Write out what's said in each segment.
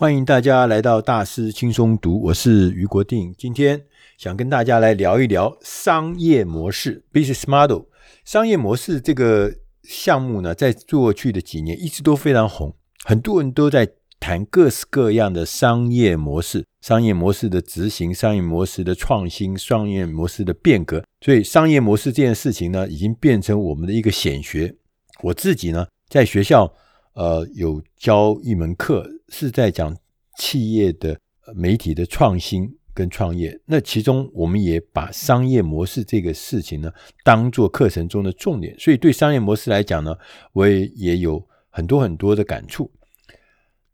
欢迎大家来到大师轻松读，我是余国定。今天想跟大家来聊一聊商业模式 （business model）。商业模式这个项目呢，在过去的几年一直都非常红，很多人都在谈各式各样的商业模式、商业模式的执行、商业模式的创新、商业模式的变革。所以，商业模式这件事情呢，已经变成我们的一个显学。我自己呢，在学校。呃，有教一门课是在讲企业的媒体的创新跟创业。那其中我们也把商业模式这个事情呢，当做课程中的重点。所以对商业模式来讲呢，我也也有很多很多的感触。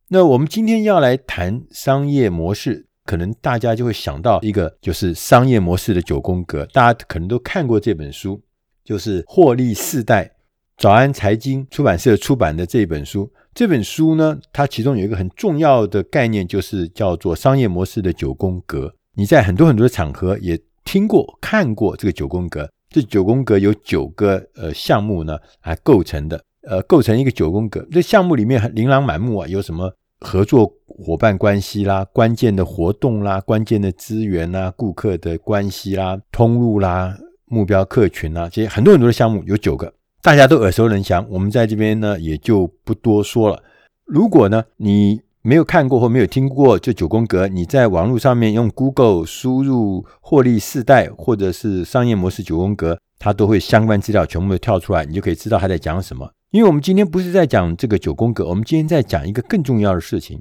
那我们今天要来谈商业模式，可能大家就会想到一个，就是商业模式的九宫格。大家可能都看过这本书，就是获利四代。早安财经出版社出版的这本书，这本书呢，它其中有一个很重要的概念，就是叫做商业模式的九宫格。你在很多很多的场合也听过、看过这个九宫格。这九宫格有九个呃项目呢来构成的，呃，构成一个九宫格。这项目里面琳琅满目啊，有什么合作伙伴关系啦、关键的活动啦、关键的资源啦、顾客的关系啦、通路啦、目标客群啦，这些很多很多的项目有九个。大家都耳熟能详，我们在这边呢也就不多说了。如果呢你没有看过或没有听过这九宫格，你在网络上面用 Google 输入“获利四代”或者是“商业模式九宫格”，它都会相关资料全部都跳出来，你就可以知道它在讲什么。因为我们今天不是在讲这个九宫格，我们今天在讲一个更重要的事情：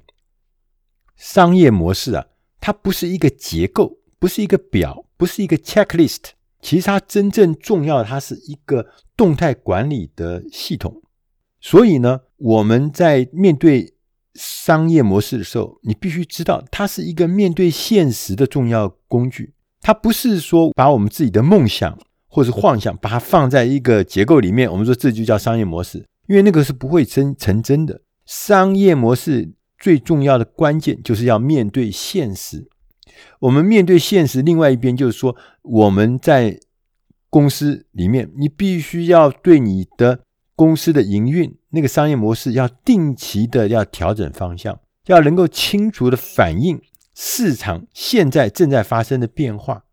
商业模式啊，它不是一个结构，不是一个表，不是一个 checklist。其实它真正重要的，它是一个动态管理的系统。所以呢，我们在面对商业模式的时候，你必须知道，它是一个面对现实的重要工具。它不是说把我们自己的梦想或者幻想，把它放在一个结构里面，我们说这就叫商业模式，因为那个是不会真成真的。商业模式最重要的关键，就是要面对现实。我们面对现实，另外一边就是说，我们在公司里面，你必须要对你的公司的营运那个商业模式要定期的要调整方向，要能够清楚的反映市场现在正在发生的变化。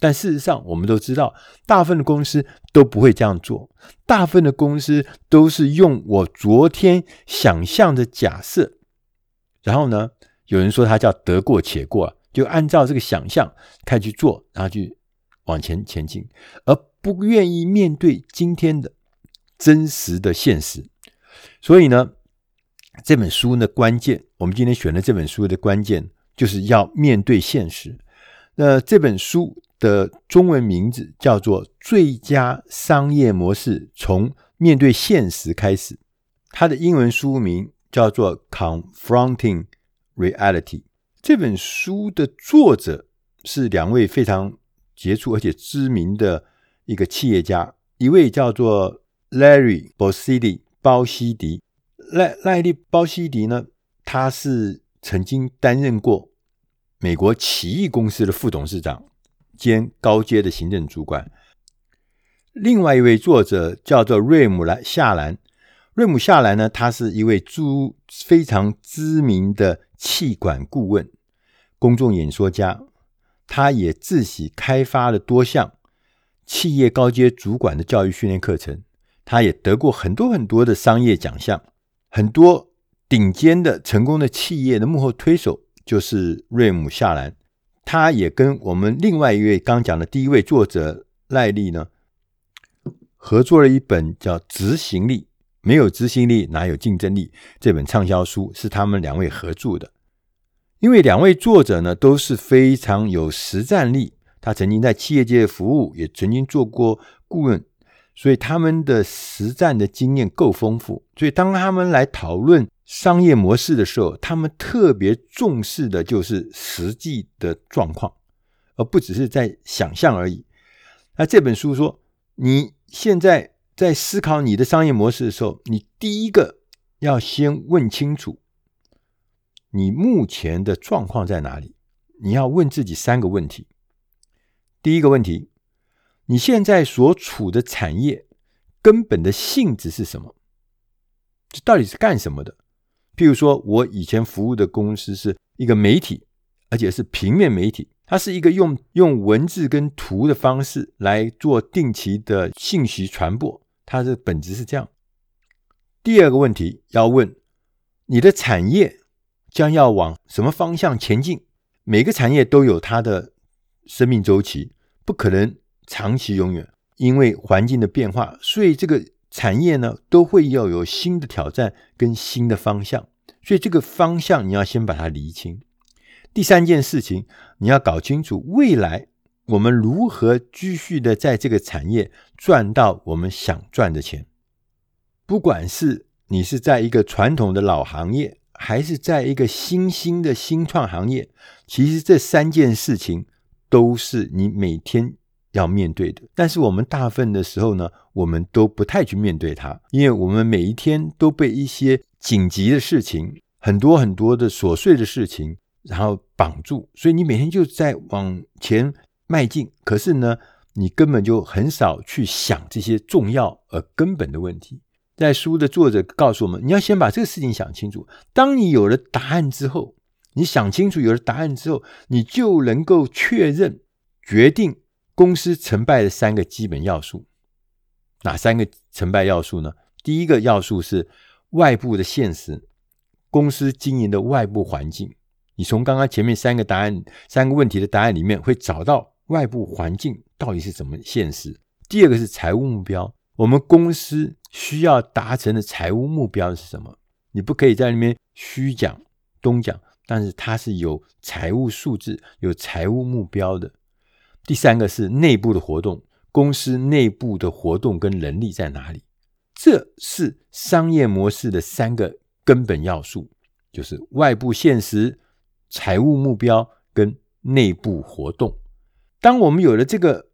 但事实上，我们都知道，大部分的公司都不会这样做，大部分的公司都是用我昨天想象的假设，然后呢，有人说它叫得过且过。就按照这个想象开始去做，然后去往前前进，而不愿意面对今天的真实的现实。所以呢，这本书的关键，我们今天选的这本书的关键，就是要面对现实。那这本书的中文名字叫做《最佳商业模式：从面对现实开始》，它的英文书名叫做《Confronting Reality》。这本书的作者是两位非常杰出而且知名的一个企业家，一位叫做 Larry Bossidy 鲍西迪。赖赖利鲍西迪呢，他是曾经担任过美国奇异公司的副董事长兼高阶的行政主管。另外一位作者叫做瑞姆兰夏兰，瑞姆夏兰呢，他是一位著非常知名的企管顾问。公众演说家，他也自己开发了多项企业高阶主管的教育训练课程，他也得过很多很多的商业奖项，很多顶尖的成功的企业的幕后推手就是瑞姆夏兰，他也跟我们另外一位刚讲的第一位作者赖利呢合作了一本叫《执行力》，没有执行力哪有竞争力？这本畅销书是他们两位合著的。因为两位作者呢都是非常有实战力，他曾经在企业界服务，也曾经做过顾问，所以他们的实战的经验够丰富。所以当他们来讨论商业模式的时候，他们特别重视的就是实际的状况，而不只是在想象而已。那这本书说，你现在在思考你的商业模式的时候，你第一个要先问清楚。你目前的状况在哪里？你要问自己三个问题。第一个问题，你现在所处的产业根本的性质是什么？这到底是干什么的？譬如说，我以前服务的公司是一个媒体，而且是平面媒体，它是一个用用文字跟图的方式来做定期的信息传播，它的本质是这样。第二个问题要问，你的产业将要往什么方向前进？每个产业都有它的生命周期，不可能长期永远。因为环境的变化，所以这个产业呢都会要有新的挑战跟新的方向。所以这个方向你要先把它厘清。第三件事情，你要搞清楚未来我们如何继续的在这个产业赚到我们想赚的钱。不管是你是在一个传统的老行业，还是在一个新兴的新创行业，其实这三件事情都是你每天。要面对的，但是我们大部分的时候呢，我们都不太去面对它，因为我们每一天都被一些紧急的事情、很多很多的琐碎的事情，然后绑住，所以你每天就在往前迈进，可是呢，你根本就很少去想这些重要而根本的问题。在书的作者告诉我们，你要先把这个事情想清楚。当你有了答案之后，你想清楚有了答案之后，你就能够确认、决定。公司成败的三个基本要素，哪三个成败要素呢？第一个要素是外部的现实，公司经营的外部环境。你从刚刚前面三个答案、三个问题的答案里面，会找到外部环境到底是怎么现实。第二个是财务目标，我们公司需要达成的财务目标是什么？你不可以在里面虚讲东讲，但是它是有财务数字、有财务目标的。第三个是内部的活动，公司内部的活动跟能力在哪里？这是商业模式的三个根本要素，就是外部现实、财务目标跟内部活动。当我们有了这个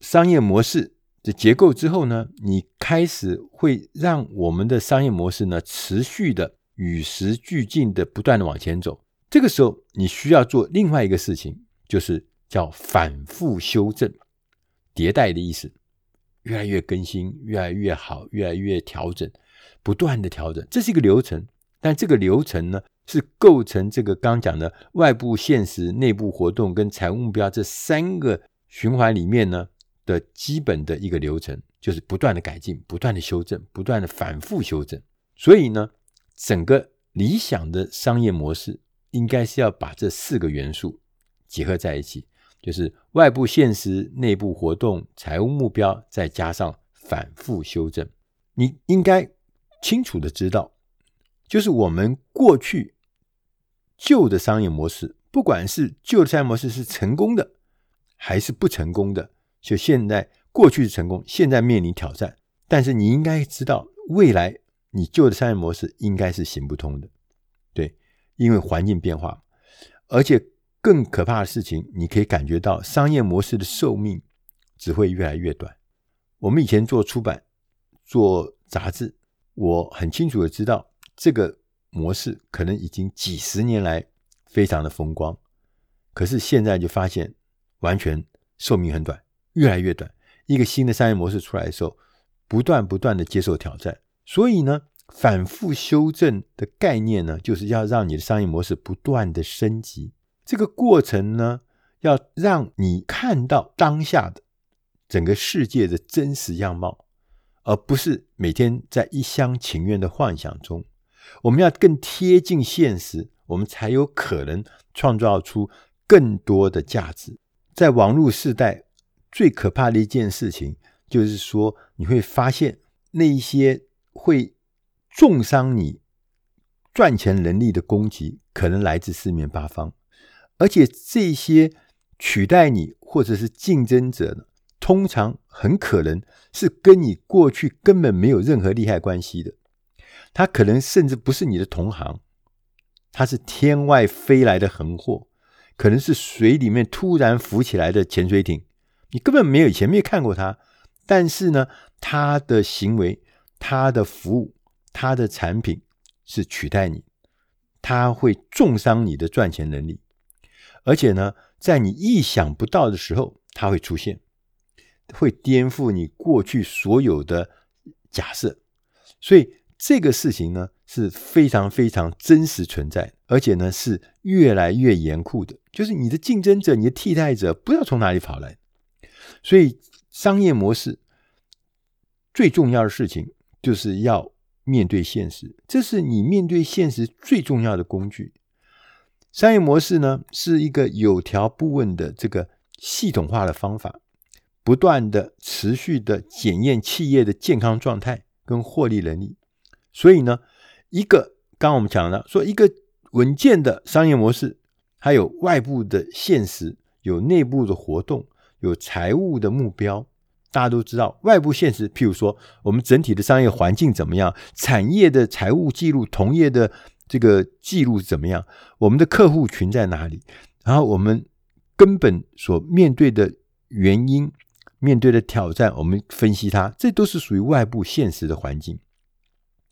商业模式的结构之后呢，你开始会让我们的商业模式呢持续的与时俱进的不断的往前走。这个时候，你需要做另外一个事情，就是。叫反复修正、迭代的意思，越来越更新，越来越好，越来越调整，不断的调整，这是一个流程。但这个流程呢，是构成这个刚讲的外部现实、内部活动跟财务目标这三个循环里面呢的基本的一个流程，就是不断的改进、不断的修正、不断的反复修正。所以呢，整个理想的商业模式应该是要把这四个元素结合在一起。就是外部现实、内部活动、财务目标，再加上反复修正。你应该清楚的知道，就是我们过去旧的商业模式，不管是旧的商业模式是成功的还是不成功的，就现在过去是成功，现在面临挑战。但是你应该知道，未来你旧的商业模式应该是行不通的，对，因为环境变化，而且。更可怕的事情，你可以感觉到商业模式的寿命只会越来越短。我们以前做出版、做杂志，我很清楚的知道这个模式可能已经几十年来非常的风光，可是现在就发现完全寿命很短，越来越短。一个新的商业模式出来的时候，不断不断的接受挑战，所以呢，反复修正的概念呢，就是要让你的商业模式不断的升级。这个过程呢，要让你看到当下的整个世界的真实样貌，而不是每天在一厢情愿的幻想中。我们要更贴近现实，我们才有可能创造出更多的价值。在网络时代，最可怕的一件事情，就是说你会发现那一些会重伤你赚钱能力的攻击，可能来自四面八方。而且这些取代你或者是竞争者，通常很可能是跟你过去根本没有任何利害关系的。他可能甚至不是你的同行，他是天外飞来的横祸，可能是水里面突然浮起来的潜水艇，你根本没有以前没有看过他，但是呢，他的行为、他的服务、他的产品是取代你，他会重伤你的赚钱能力。而且呢，在你意想不到的时候，他会出现，会颠覆你过去所有的假设。所以这个事情呢，是非常非常真实存在，而且呢是越来越严酷的。就是你的竞争者、你的替代者不知道从哪里跑来，所以商业模式最重要的事情就是要面对现实，这是你面对现实最重要的工具。商业模式呢是一个有条不紊的这个系统化的方法，不断的持续的检验企业的健康状态跟获利能力。所以呢，一个刚刚我们讲了，说一个稳健的商业模式，还有外部的现实，有内部的活动，有财务的目标。大家都知道，外部现实，譬如说我们整体的商业环境怎么样，产业的财务记录，同业的这个记录怎么样，我们的客户群在哪里，然后我们根本所面对的原因、面对的挑战，我们分析它，这都是属于外部现实的环境。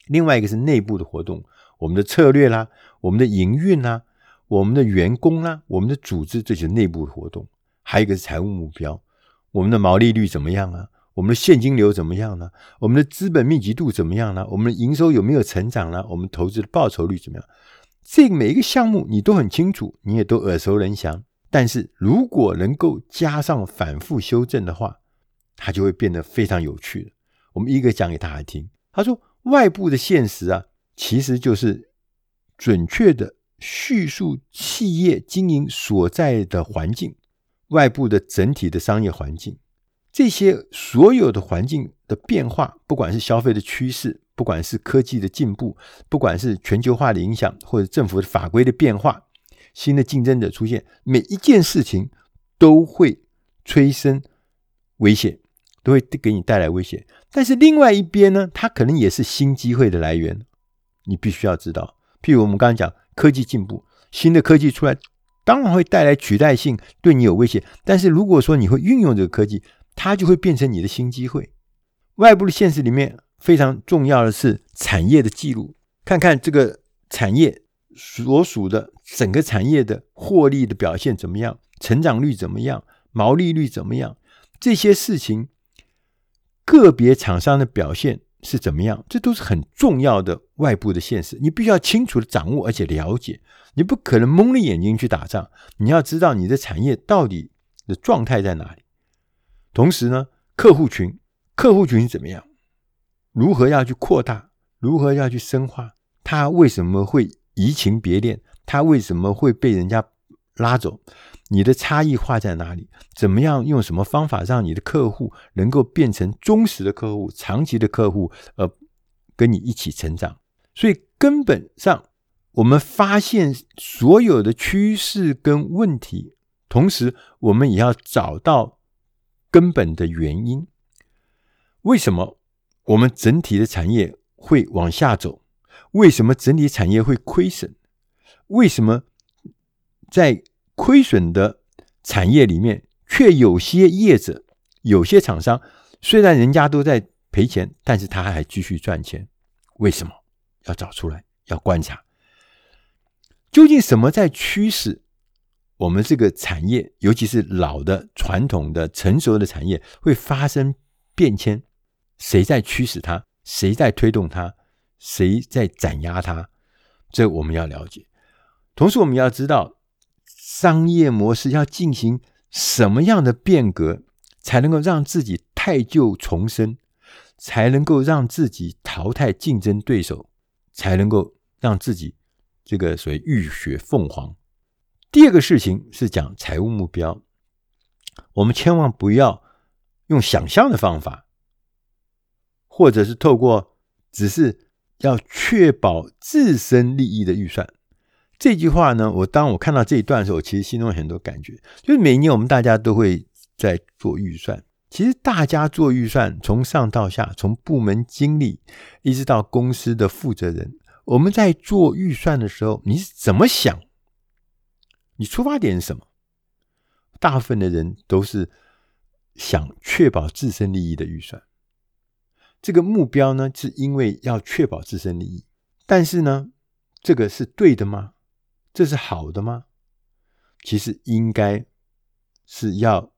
另外一个是内部的活动，我们的策略啦，我们的营运啦，我们的员工啦，我们的组织，这些内部活动。还有一个是财务目标，我们的毛利率怎么样啊？我们的现金流怎么样呢？我们的资本密集度怎么样呢？我们的营收有没有成长呢？我们投资的报酬率怎么样？这每一个项目你都很清楚，你也都耳熟能详。但是如果能够加上反复修正的话，它就会变得非常有趣了。我们一个讲给大家听。他说。外部的现实啊，其实就是准确的叙述企业经营所在的环境，外部的整体的商业环境，这些所有的环境的变化，不管是消费的趋势，不管是科技的进步，不管是全球化的影响，或者政府的法规的变化，新的竞争者出现，每一件事情都会催生危险。都会给你带来危险，但是另外一边呢，它可能也是新机会的来源。你必须要知道，譬如我们刚刚讲科技进步，新的科技出来，当然会带来取代性，对你有威胁。但是如果说你会运用这个科技，它就会变成你的新机会。外部的现实里面非常重要的是产业的记录，看看这个产业所属的整个产业的获利的表现怎么样，成长率怎么样，毛利率怎么样，这些事情。个别厂商的表现是怎么样？这都是很重要的外部的现实，你必须要清楚的掌握而且了解。你不可能蒙着眼睛去打仗，你要知道你的产业到底的状态在哪里。同时呢，客户群，客户群怎么样？如何要去扩大？如何要去深化？他为什么会移情别恋？他为什么会被人家拉走？你的差异化在哪里？怎么样用什么方法让你的客户能够变成忠实的客户、长期的客户，呃，跟你一起成长？所以根本上，我们发现所有的趋势跟问题，同时我们也要找到根本的原因。为什么我们整体的产业会往下走？为什么整体产业会亏损？为什么在亏损的产业里面，却有些业者、有些厂商，虽然人家都在赔钱，但是他还继续赚钱。为什么？要找出来，要观察，究竟什么在驱使我们这个产业，尤其是老的、传统的、成熟的产业会发生变迁？谁在驱使它？谁在推动它？谁在斩压它？这我们要了解。同时，我们要知道。商业模式要进行什么样的变革，才能够让自己汰旧重生，才能够让自己淘汰竞争对手，才能够让自己这个所谓浴血凤凰。第二个事情是讲财务目标，我们千万不要用想象的方法，或者是透过只是要确保自身利益的预算。这句话呢，我当我看到这一段的时候，我其实心中有很多感觉。就是每年我们大家都会在做预算，其实大家做预算，从上到下，从部门经理一直到公司的负责人，我们在做预算的时候，你是怎么想？你出发点是什么？大部分的人都是想确保自身利益的预算。这个目标呢，是因为要确保自身利益，但是呢，这个是对的吗？这是好的吗？其实应该是要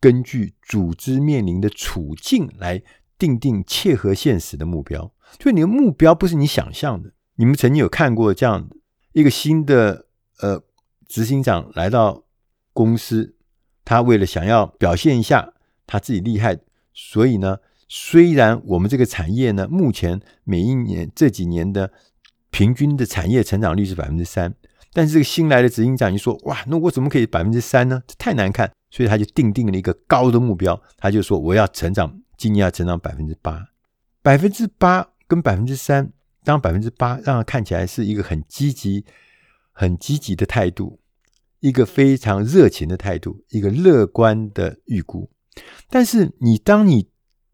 根据组织面临的处境来定定切合现实的目标。就你的目标不是你想象的，你们曾经有看过这样一个新的呃执行长来到公司，他为了想要表现一下他自己厉害，所以呢，虽然我们这个产业呢，目前每一年这几年的平均的产业成长率是百分之三，但是这个新来的执行长就说：“哇，那我怎么可以百分之三呢？这太难看。”所以他就定定了一个高的目标，他就说：“我要成长，今年要成长百分之八，百分之八跟百分之三，当百分之八让他看起来是一个很积极、很积极的态度，一个非常热情的态度，一个乐观的预估。但是你当你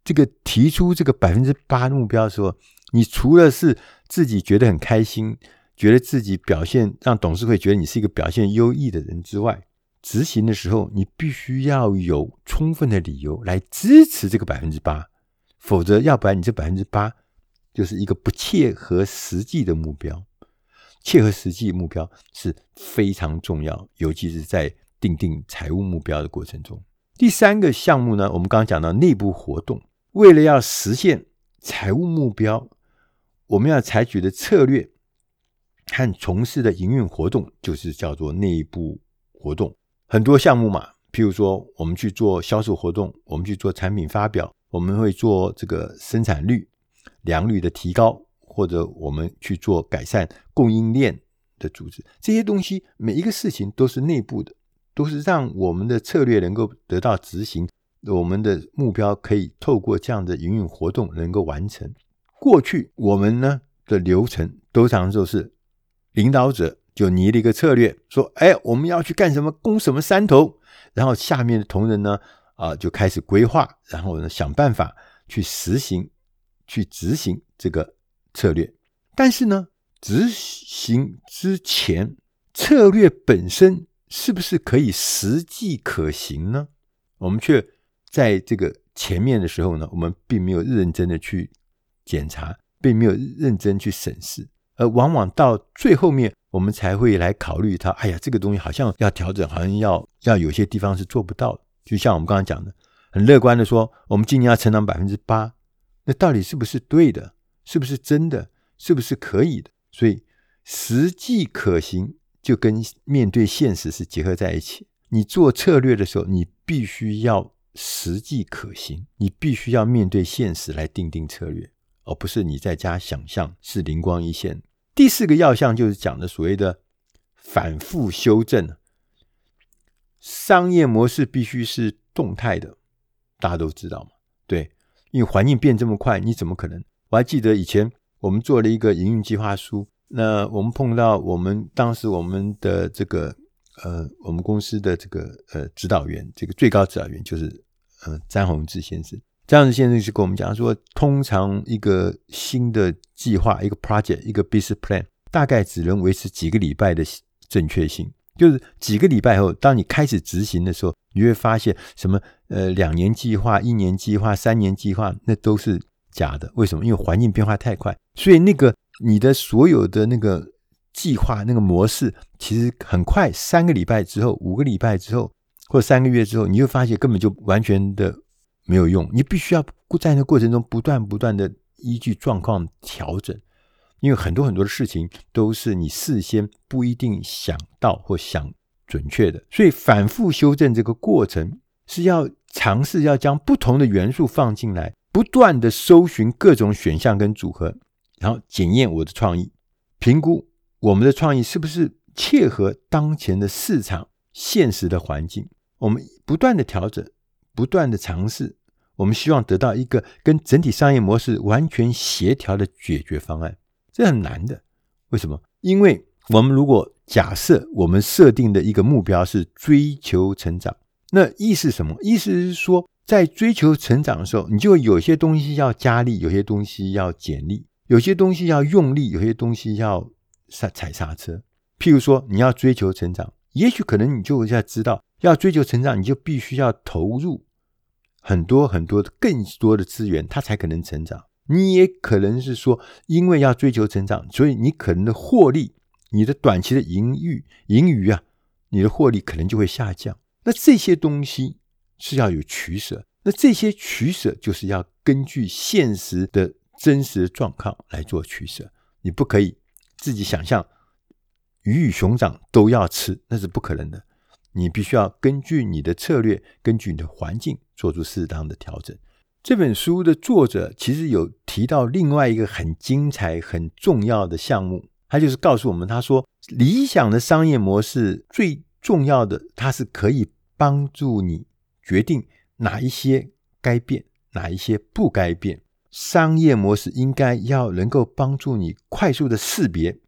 这个提出这个百分之八目标的时候，你除了是自己觉得很开心，觉得自己表现让董事会觉得你是一个表现优异的人之外，执行的时候，你必须要有充分的理由来支持这个百分之八，否则，要不然你这百分之八就是一个不切合实际的目标。切合实际目标是非常重要，尤其是在定定财务目标的过程中。第三个项目呢，我们刚刚讲到内部活动，为了要实现财务目标，我们要采取的策略和从事的营运活动，就是叫做内部活动。很多项目嘛，譬如说，我们去做销售活动，我们去做产品发表，我们会做这个生产率、良率的提高，或者我们去做改善供应链的组织，这些东西每一个事情都是内部的，都是让我们的策略能够得到执行，我们的目标可以透过这样的营运活动能够完成。过去我们呢的流程都常就是领导者。就拟了一个策略，说：“哎，我们要去干什么？攻什么山头？”然后下面的同仁呢，啊，就开始规划，然后呢，想办法去实行、去执行这个策略。但是呢，执行之前，策略本身是不是可以实际可行呢？我们却在这个前面的时候呢，我们并没有认真的去检查，并没有认真去审视，而往往到最后面。我们才会来考虑它。哎呀，这个东西好像要调整，好像要要有些地方是做不到。就像我们刚刚讲的，很乐观的说，我们今年要成长百分之八，那到底是不是对的？是不是真的？是不是可以的？所以实际可行就跟面对现实是结合在一起。你做策略的时候，你必须要实际可行，你必须要面对现实来定定策略，而不是你在家想象是灵光一现。第四个要项就是讲的所谓的反复修正。商业模式必须是动态的，大家都知道嘛？对，因为环境变这么快，你怎么可能？我还记得以前我们做了一个营运计划书，那我们碰到我们当时我们的这个呃，我们公司的这个呃指导员，这个最高指导员就是呃詹宏志先生。这样子，现在是跟我们讲说，通常一个新的计划、一个 project、一个 business plan，大概只能维持几个礼拜的正确性。就是几个礼拜后，当你开始执行的时候，你会发现什么？呃，两年计划、一年计划、三年计划，那都是假的。为什么？因为环境变化太快，所以那个你的所有的那个计划、那个模式，其实很快，三个礼拜之后、五个礼拜之后，或三个月之后，你会发现根本就完全的。没有用，你必须要在那过程中不断不断的依据状况调整，因为很多很多的事情都是你事先不一定想到或想准确的，所以反复修正这个过程是要尝试要将不同的元素放进来，不断的搜寻各种选项跟组合，然后检验我的创意，评估我们的创意是不是切合当前的市场现实的环境，我们不断的调整，不断的尝试。我们希望得到一个跟整体商业模式完全协调的解决方案，这很难的。为什么？因为我们如果假设我们设定的一个目标是追求成长，那意思是什么？意思是说，在追求成长的时候，你就有些东西要加力，有些东西要减力，有些东西要用力，有些东西要刹踩刹车。譬如说，你要追求成长，也许可能你就要知道，要追求成长，你就必须要投入。很多很多的更多的资源，它才可能成长。你也可能是说，因为要追求成长，所以你可能的获利，你的短期的盈余盈余啊，你的获利可能就会下降。那这些东西是要有取舍，那这些取舍就是要根据现实的真实的状况来做取舍。你不可以自己想象鱼与熊掌都要吃，那是不可能的。你必须要根据你的策略，根据你的环境做出适当的调整。这本书的作者其实有提到另外一个很精彩、很重要的项目，他就是告诉我们，他说理想的商业模式最重要的，它是可以帮助你决定哪一些该变，哪一些不该变。商业模式应该要能够帮助你快速的识别、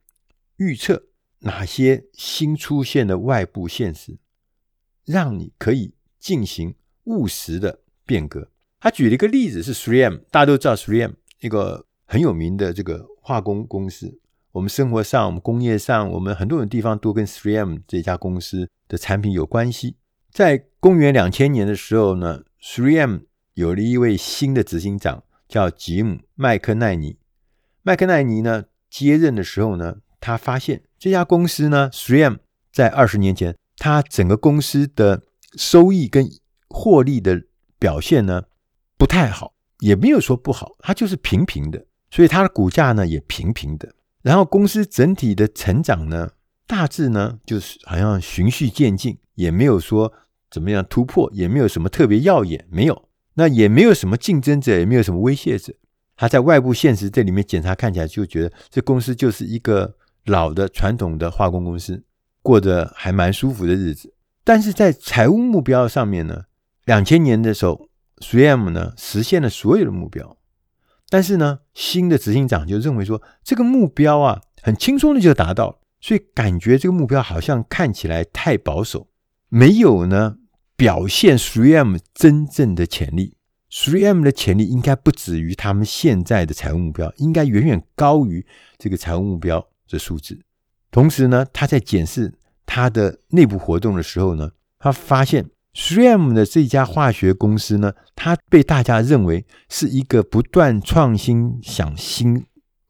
预测哪些新出现的外部现实，让你可以进行务实的变革。他举了一个例子是 3M，大家都知道 3M 一个很有名的这个化工公司。我们生活上、我们工业上，我们很多的地方都跟 3M 这家公司的产品有关系。在公元两千年的时候呢，3M 有了一位新的执行长，叫吉姆麦克奈尼。麦克奈尼呢接任的时候呢，他发现这家公司呢，3M 在二十年前，他整个公司的收益跟获利的表现呢。不太好，也没有说不好，它就是平平的，所以它的股价呢也平平的。然后公司整体的成长呢，大致呢就是好像循序渐进，也没有说怎么样突破，也没有什么特别耀眼，没有。那也没有什么竞争者，也没有什么威胁者。他在外部现实这里面检查看起来，就觉得这公司就是一个老的传统的化工公司，过得还蛮舒服的日子。但是在财务目标上面呢，两千年的时候。3M 呢实现了所有的目标，但是呢，新的执行长就认为说，这个目标啊很轻松的就达到，所以感觉这个目标好像看起来太保守，没有呢表现 3M 真正的潜力。3M 的潜力应该不止于他们现在的财务目标，应该远远高于这个财务目标的数字。同时呢，他在检视他的内部活动的时候呢，他发现。3M 的这家化学公司呢，它被大家认为是一个不断创新、想新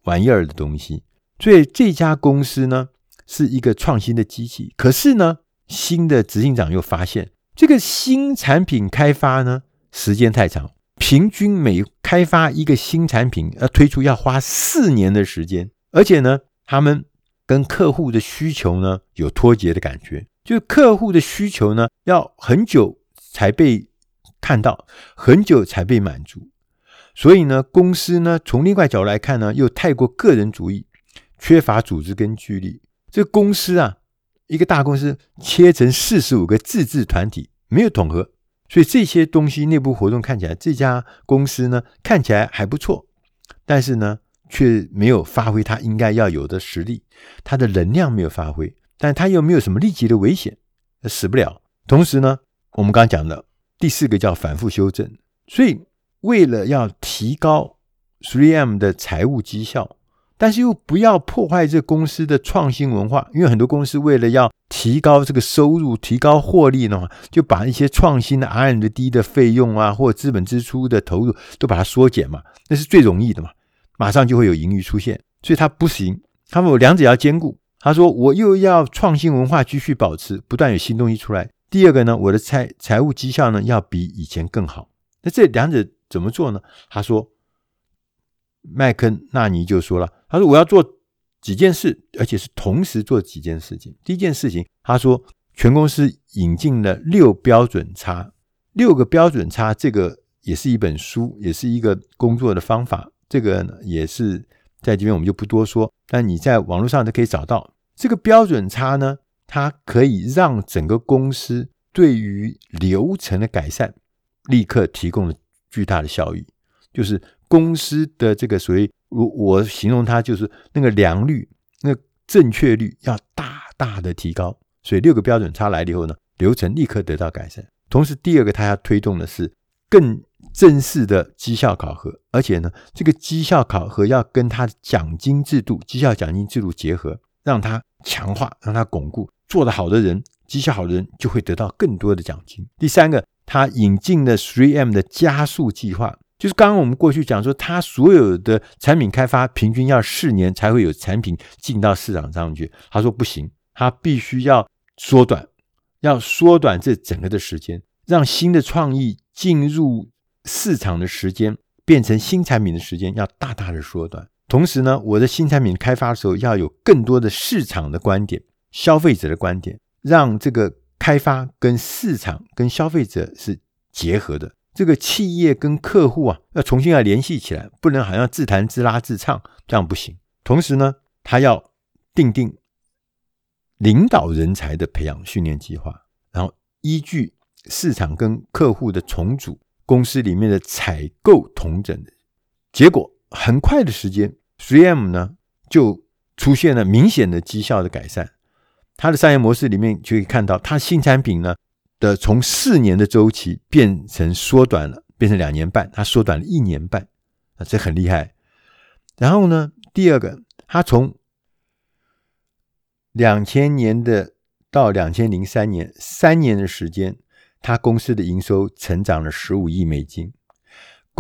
玩意儿的东西，所以这家公司呢是一个创新的机器。可是呢，新的执行长又发现，这个新产品开发呢时间太长，平均每开发一个新产品要推出要花四年的时间，而且呢，他们跟客户的需求呢有脱节的感觉。就客户的需求呢，要很久才被看到，很久才被满足。所以呢，公司呢，从另外角度来看呢，又太过个人主义，缺乏组织跟纪律。这公司啊，一个大公司切成四十五个自治团体，没有统合，所以这些东西内部活动看起来，这家公司呢，看起来还不错，但是呢，却没有发挥它应该要有的实力，它的能量没有发挥。但他又没有什么立即的危险，死不了。同时呢，我们刚刚讲的第四个叫反复修正。所以，为了要提高 3M 的财务绩效，但是又不要破坏这公司的创新文化，因为很多公司为了要提高这个收入、提高获利的话，就把一些创新的 R&D 的费用啊，或资本支出的投入都把它缩减嘛，那是最容易的嘛，马上就会有盈余出现。所以它不行，他们两者要兼顾。他说：“我又要创新文化继续保持，不断有新东西出来。第二个呢，我的财财务绩效呢要比以前更好。那这两者怎么做呢？”他说：“麦克纳尼就说了，他说我要做几件事，而且是同时做几件事情。第一件事情，他说全公司引进了六标准差，六个标准差，这个也是一本书，也是一个工作的方法。这个呢也是。”在这边我们就不多说，但你在网络上都可以找到这个标准差呢，它可以让整个公司对于流程的改善立刻提供了巨大的效益，就是公司的这个所谓我我形容它就是那个良率、那正确率要大大的提高，所以六个标准差来了以后呢，流程立刻得到改善。同时，第二个它要推动的是更。正式的绩效考核，而且呢，这个绩效考核要跟他的奖金制度、绩效奖金制度结合，让他强化，让他巩固。做得好的人，绩效好的人就会得到更多的奖金。第三个，他引进了 3M 的加速计划，就是刚刚我们过去讲说，他所有的产品开发平均要四年才会有产品进到市场上去。他说不行，他必须要缩短，要缩短这整个的时间，让新的创意进入。市场的时间变成新产品的时间要大大的缩短，同时呢，我的新产品开发的时候要有更多的市场的观点、消费者的观点，让这个开发跟市场跟消费者是结合的。这个企业跟客户啊，要重新要联系起来，不能好像自弹自拉自唱，这样不行。同时呢，他要定定领导人才的培养训练计划，然后依据市场跟客户的重组，公司里面的采购同整的结果，很快的时间。3M 呢，就出现了明显的绩效的改善。它的商业模式里面就可以看到，它新产品呢的从四年的周期变成缩短了，变成两年半，它缩短了一年半，啊，这很厉害。然后呢，第二个，它从两千年的到两千零三年三年的时间，它公司的营收成长了十五亿美金。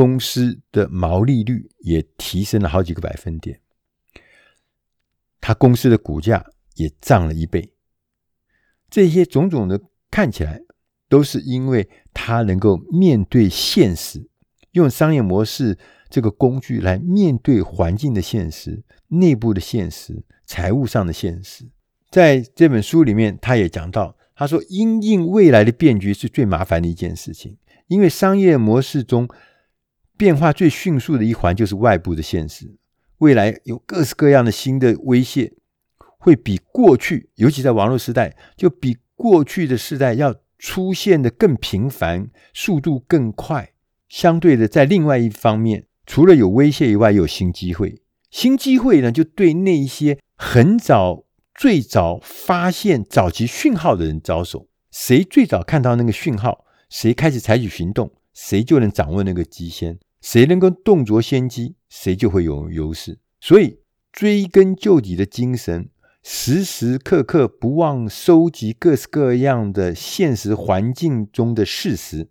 公司的毛利率也提升了好几个百分点，他公司的股价也涨了一倍。这些种种的看起来都是因为他能够面对现实，用商业模式这个工具来面对环境的现实、内部的现实、财务上的现实。在这本书里面，他也讲到，他说：“因应未来的变局是最麻烦的一件事情，因为商业模式中。”变化最迅速的一环就是外部的现实，未来有各式各样的新的威胁，会比过去，尤其在网络时代，就比过去的时代要出现的更频繁，速度更快。相对的，在另外一方面，除了有威胁以外，有新机会。新机会呢，就对那一些很早、最早发现早期讯号的人招手，谁最早看到那个讯号，谁开始采取行动，谁就能掌握那个机先。谁能够动作先机，谁就会有优势。所以追根究底的精神，时时刻刻不忘收集各式各样的现实环境中的事实，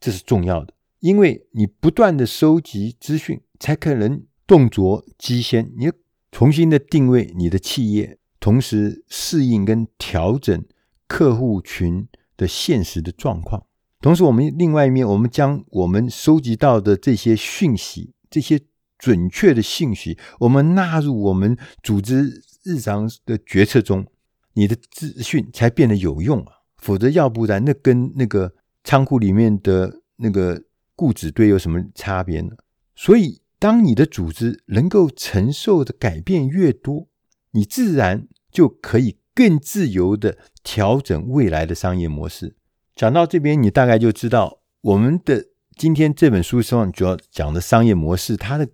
这是重要的。因为你不断的收集资讯，才可能动作机先。你重新的定位你的企业，同时适应跟调整客户群的现实的状况。同时，我们另外一面，我们将我们收集到的这些讯息、这些准确的信息，我们纳入我们组织日常的决策中，你的资讯才变得有用啊！否则，要不然那跟那个仓库里面的那个固执堆有什么差别呢？所以，当你的组织能够承受的改变越多，你自然就可以更自由地调整未来的商业模式。讲到这边，你大概就知道我们的今天这本书上主要讲的商业模式，它的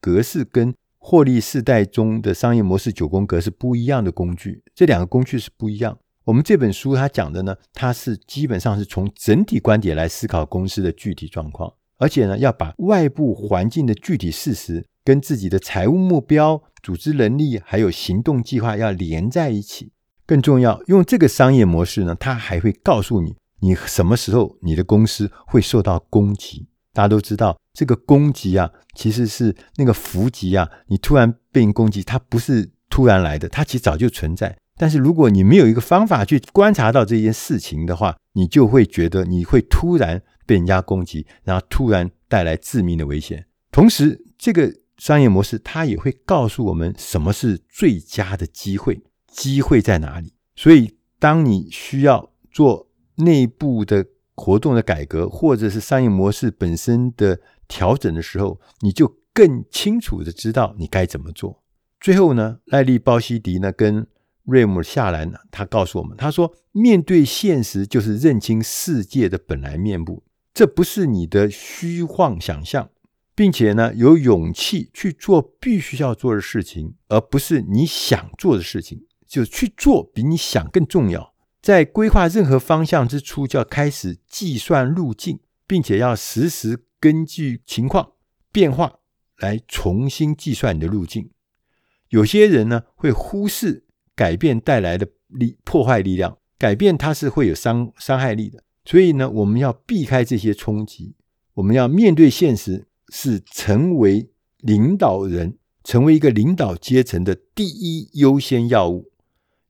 格式跟获利世代中的商业模式九宫格是不一样的工具，这两个工具是不一样。我们这本书它讲的呢，它是基本上是从整体观点来思考公司的具体状况，而且呢，要把外部环境的具体事实跟自己的财务目标、组织能力还有行动计划要连在一起。更重要，用这个商业模式呢，它还会告诉你。你什么时候你的公司会受到攻击？大家都知道，这个攻击啊，其实是那个伏击啊。你突然被人攻击，它不是突然来的，它其实早就存在。但是如果你没有一个方法去观察到这件事情的话，你就会觉得你会突然被人家攻击，然后突然带来致命的危险。同时，这个商业模式它也会告诉我们什么是最佳的机会，机会在哪里。所以，当你需要做内部的活动的改革，或者是商业模式本身的调整的时候，你就更清楚的知道你该怎么做。最后呢，赖利·鲍希迪呢跟瑞姆·夏兰呢，他告诉我们，他说：“面对现实就是认清世界的本来面目，这不是你的虚幻想象，并且呢，有勇气去做必须要做的事情，而不是你想做的事情，就去做比你想更重要。”在规划任何方向之初，就要开始计算路径，并且要实时根据情况变化来重新计算你的路径。有些人呢会忽视改变带来的力破坏力量，改变它是会有伤伤害力的。所以呢，我们要避开这些冲击，我们要面对现实，是成为领导人、成为一个领导阶层的第一优先要务，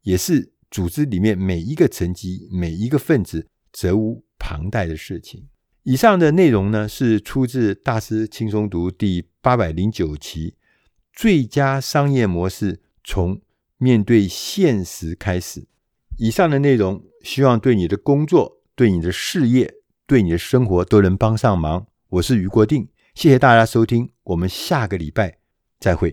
也是。组织里面每一个层级、每一个分子责无旁贷的事情。以上的内容呢，是出自《大师轻松读》第八百零九期最佳商业模式从面对现实开始。以上的内容，希望对你的工作、对你的事业、对你的生活都能帮上忙。我是于国定，谢谢大家收听，我们下个礼拜再会。